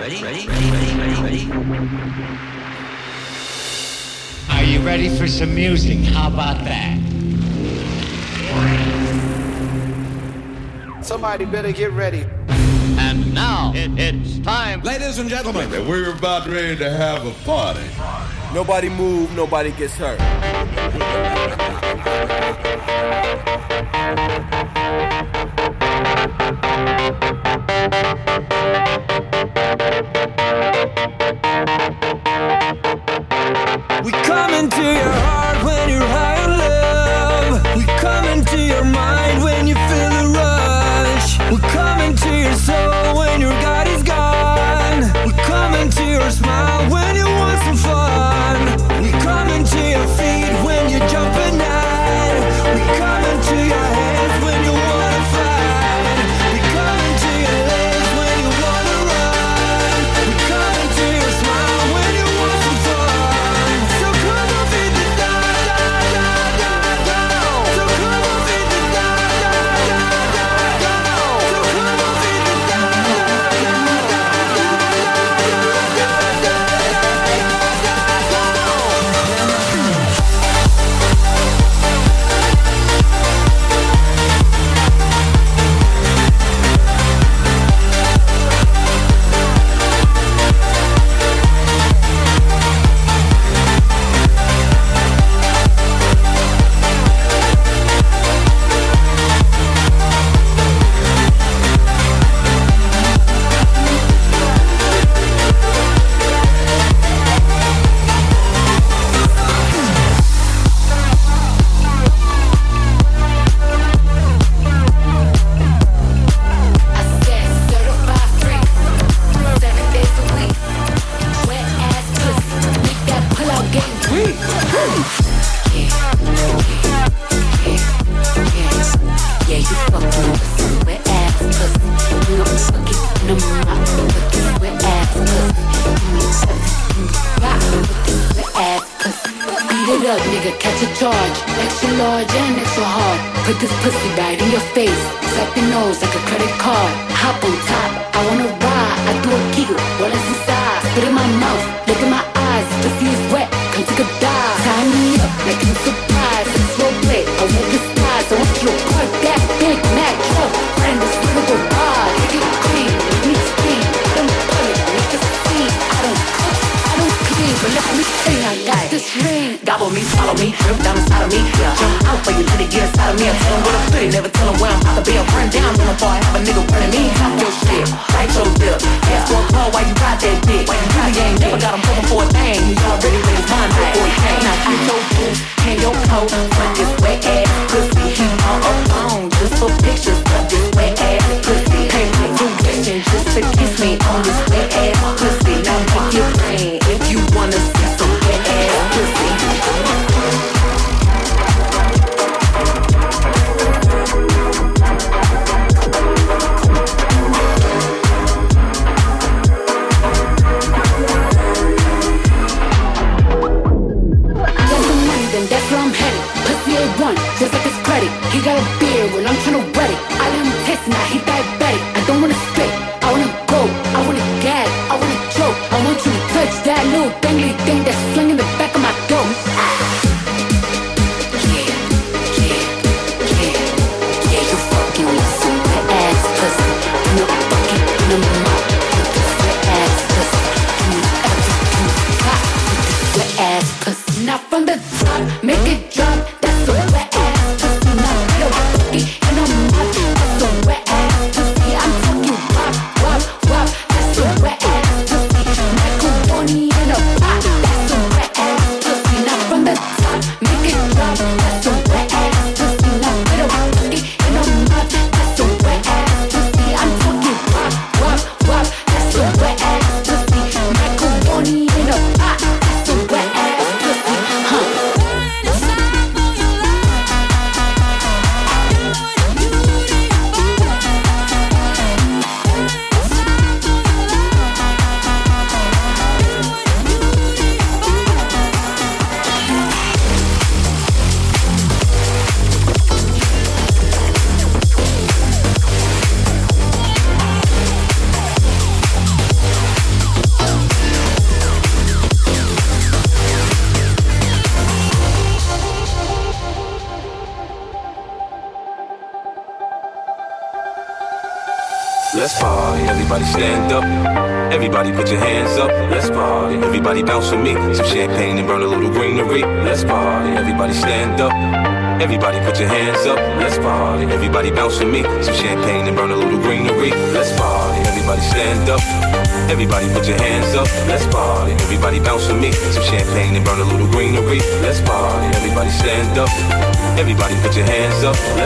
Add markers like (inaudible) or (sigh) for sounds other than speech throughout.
Ready? Ready? Ready? Ready? Ready? Are you ready for some music? How about that? Somebody better get ready. And now it, it's time. Ladies and gentlemen, we're about ready to have a party. Nobody move, nobody gets hurt. (laughs)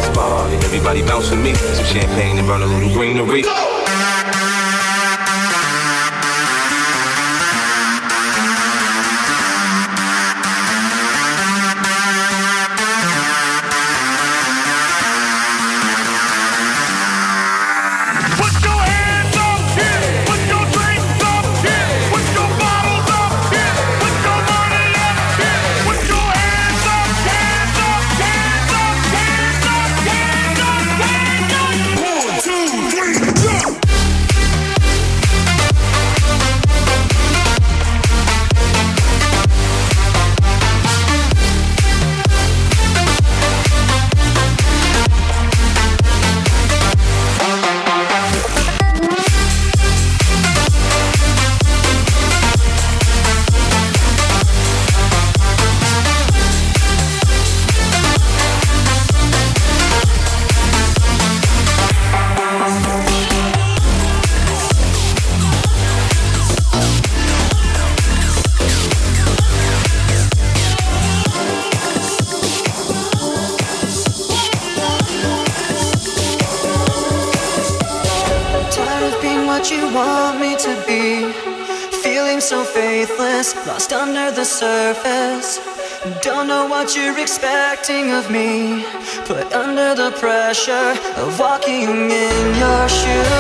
Everybody and everybody me. Some champagne and run a little greenery. of me, put under the pressure of walking in your shoes.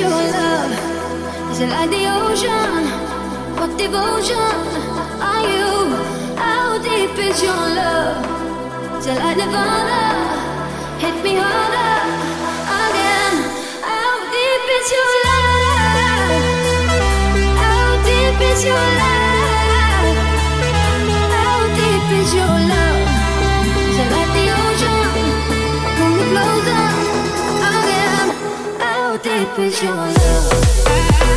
you love? Is it like the ocean? What devotion are you? How deep is your love? Is it like Nirvana? Hit me harder again. How deep is your love? How deep is your love? How deep is your love? deep is your love?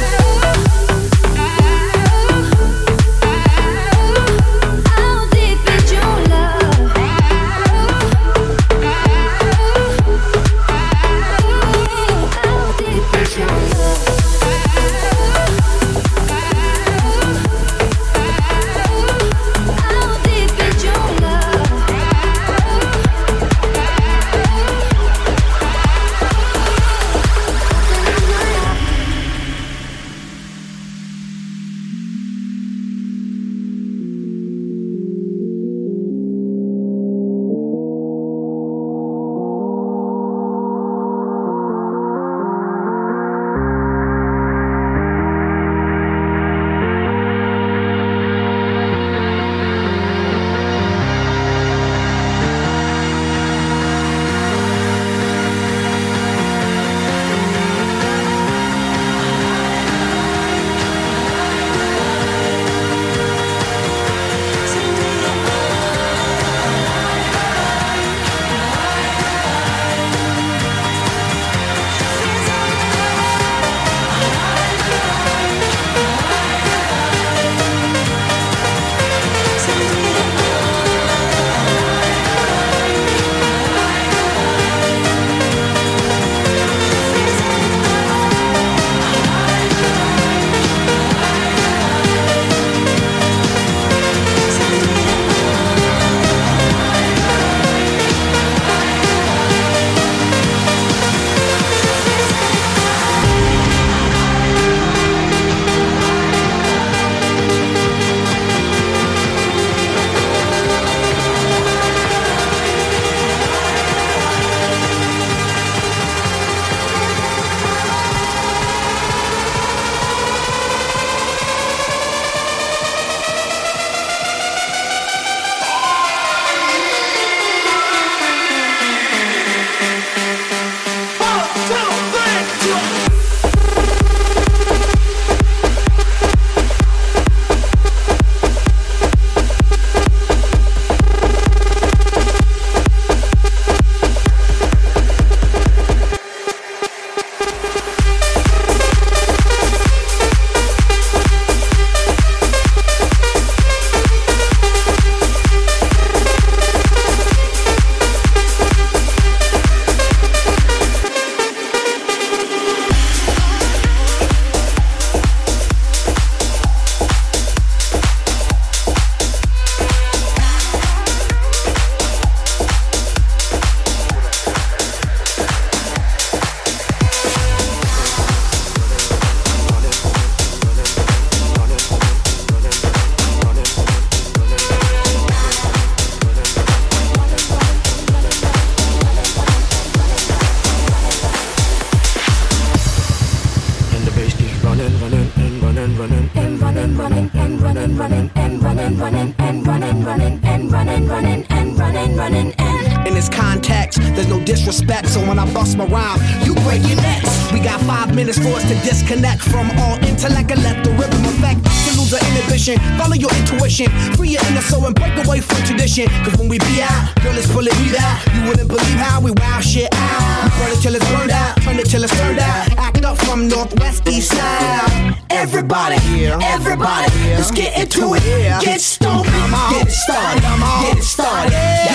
everybody, let's get into it. Get stoned, get it started, get it started.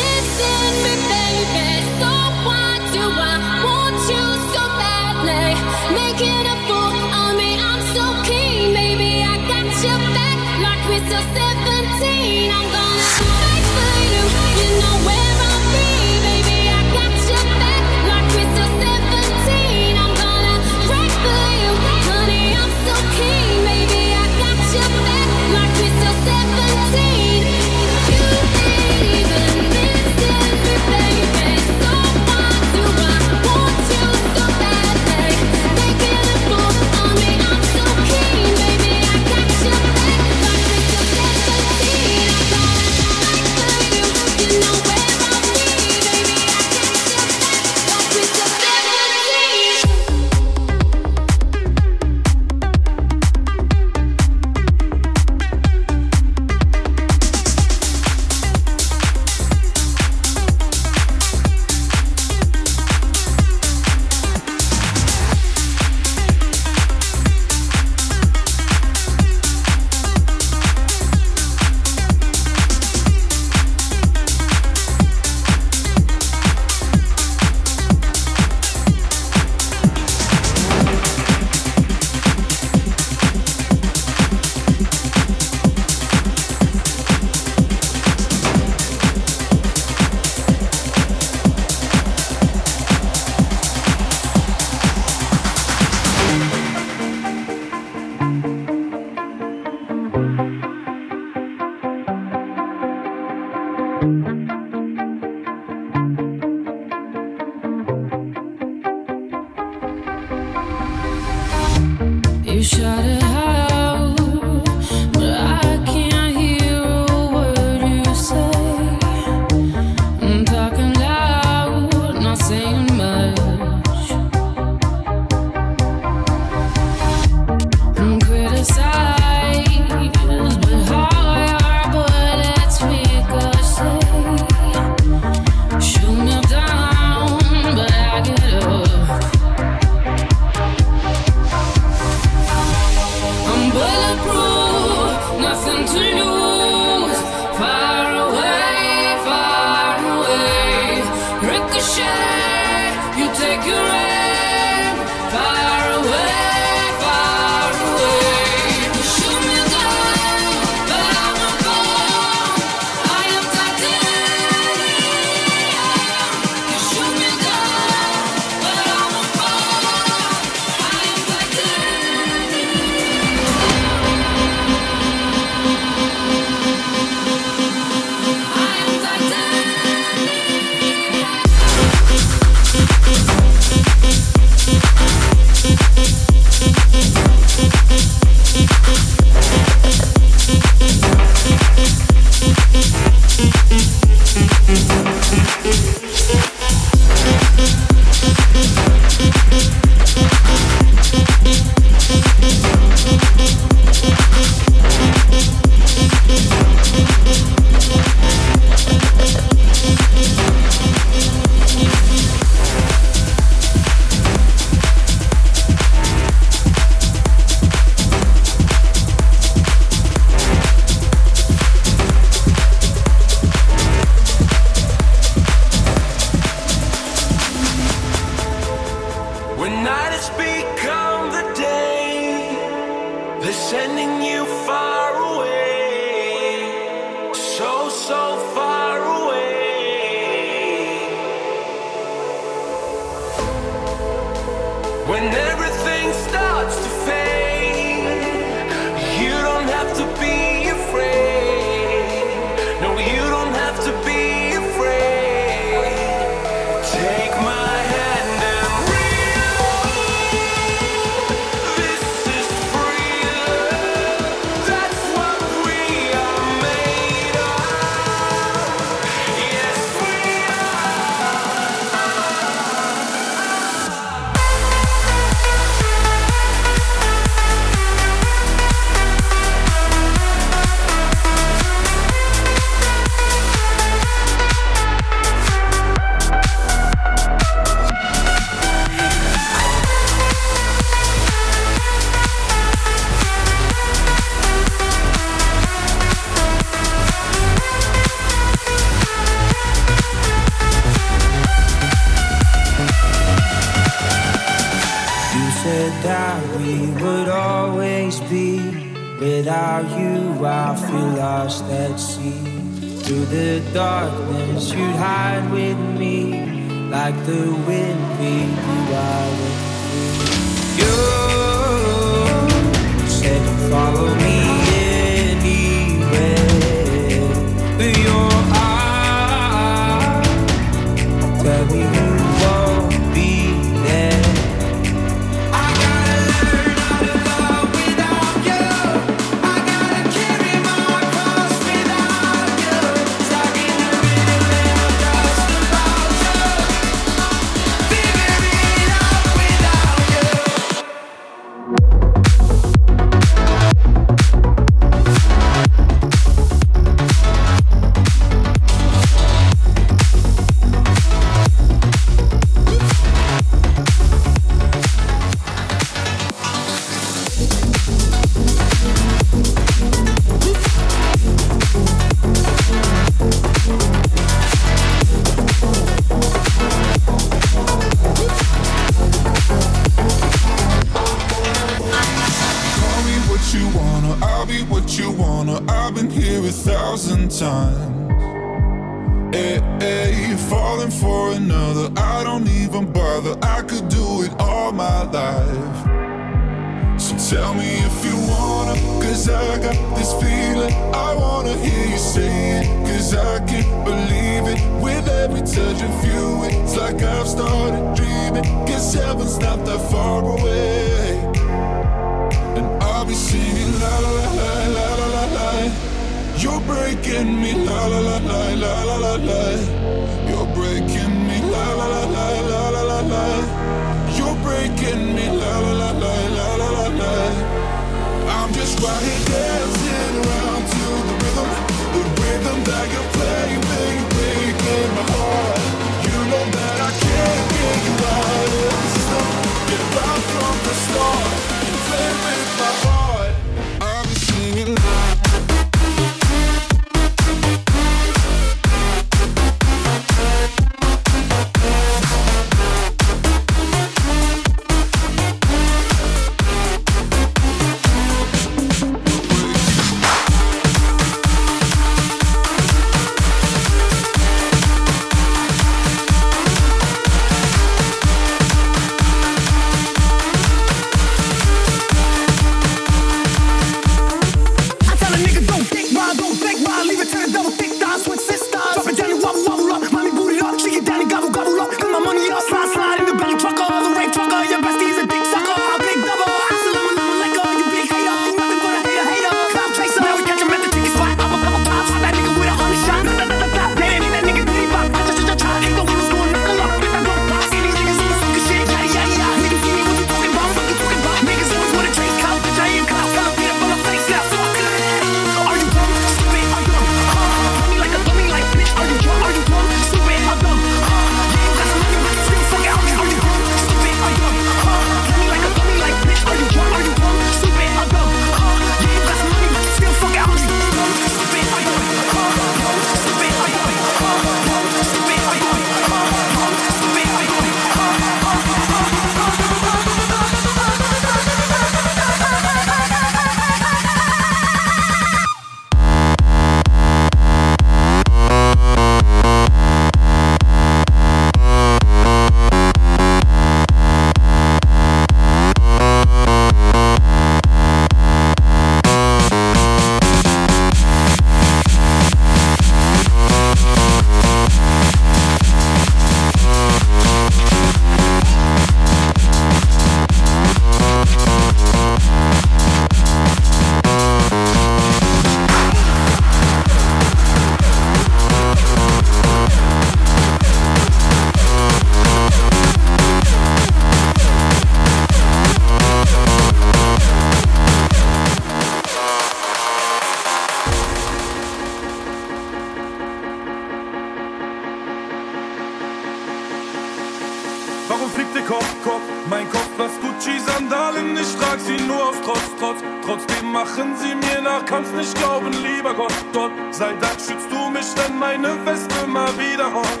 der Kopf, Kopf, mein Kopf, was Gucci-Sandalen, ich trag sie nur auf Trotz, Trotz. Trotzdem machen sie mir nach, kannst nicht glauben, lieber Gott, Gott. Sei Dank schützt du mich, denn meine Weste mal wieder rollt,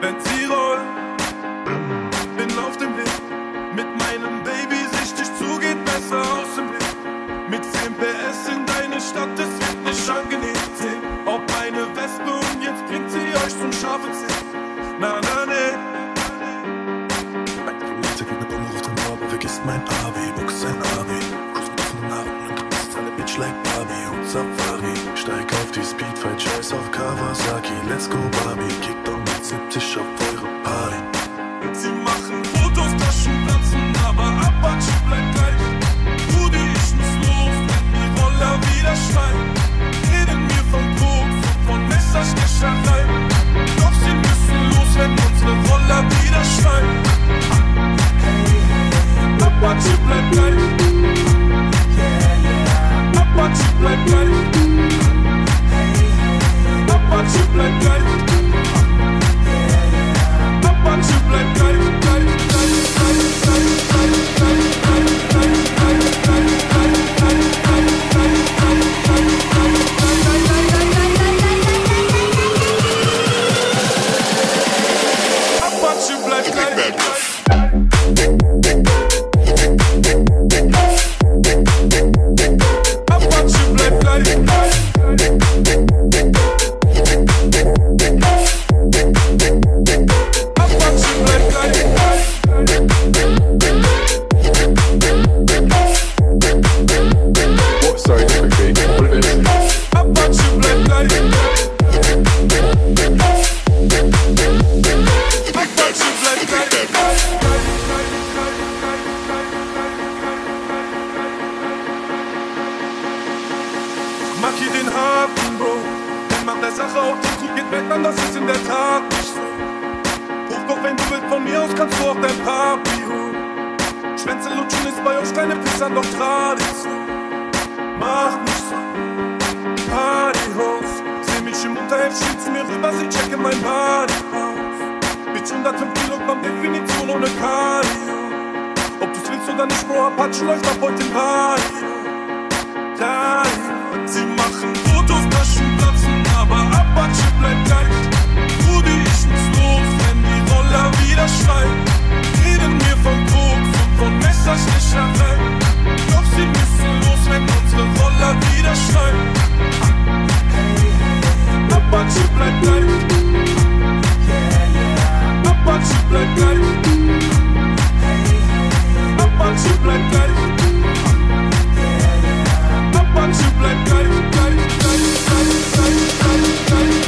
wenn sie rollt. Zug, geht weg, dann das ist in der Tat nicht so. Ruf doch, wenn du willst, von mir aus kannst du auch dein Papi holen. Schwänze lutschen ist bei euch kleine Pisser doch Tradition. Mach nicht so. Partyhaus. Seh mich im Unterhemd, schießt mir rüber, sie checken mein Partyhaus. Bitch 105 Kilogramm Definition ohne Cardio. Ob du's willst oder nicht, Bro, Apache läuft ab heute im. Party. Bleib gleich. Rudi, ich bin's doof, wenn die Roller wieder schreien. Reden mir von Koks und von Messerstecherei. Doch sie müssen los, wenn unsere Roller wieder schreien. Apache bleibt gleich. Apache bleibt gleich. Apache bleibt gleich. Apache bleibt gleich, gleich, gleich, gleich, gleich, gleich, gleich.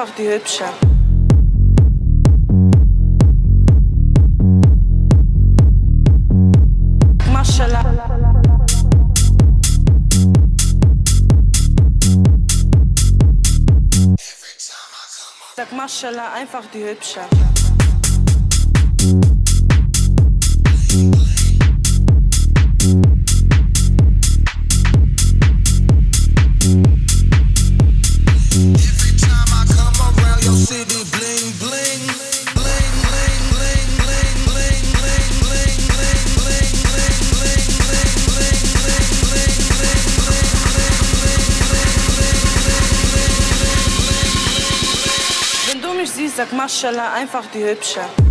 einfach die Hübsche. Maschallah. Sag Maschallah, einfach die Hübsche. Maschallah, einfach die Hübsche.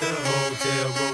the hotel.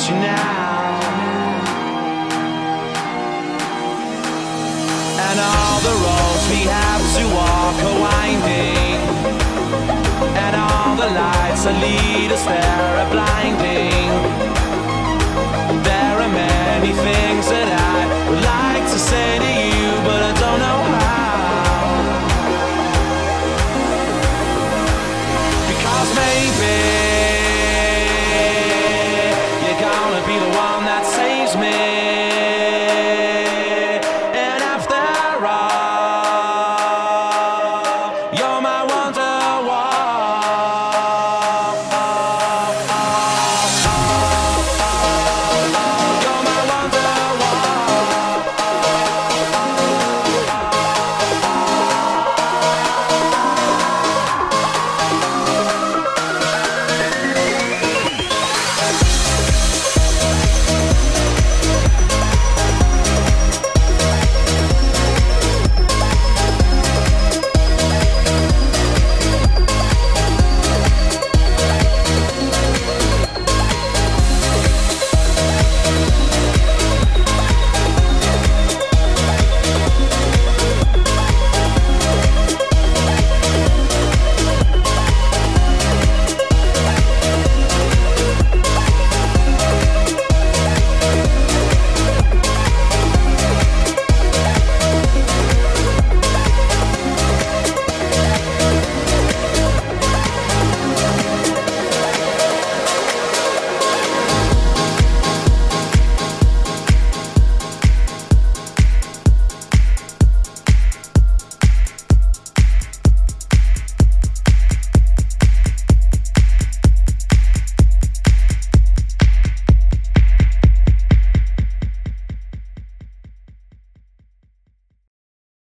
want you now. And all the roads we have to walk are winding, and all the lights that lead us there are blind.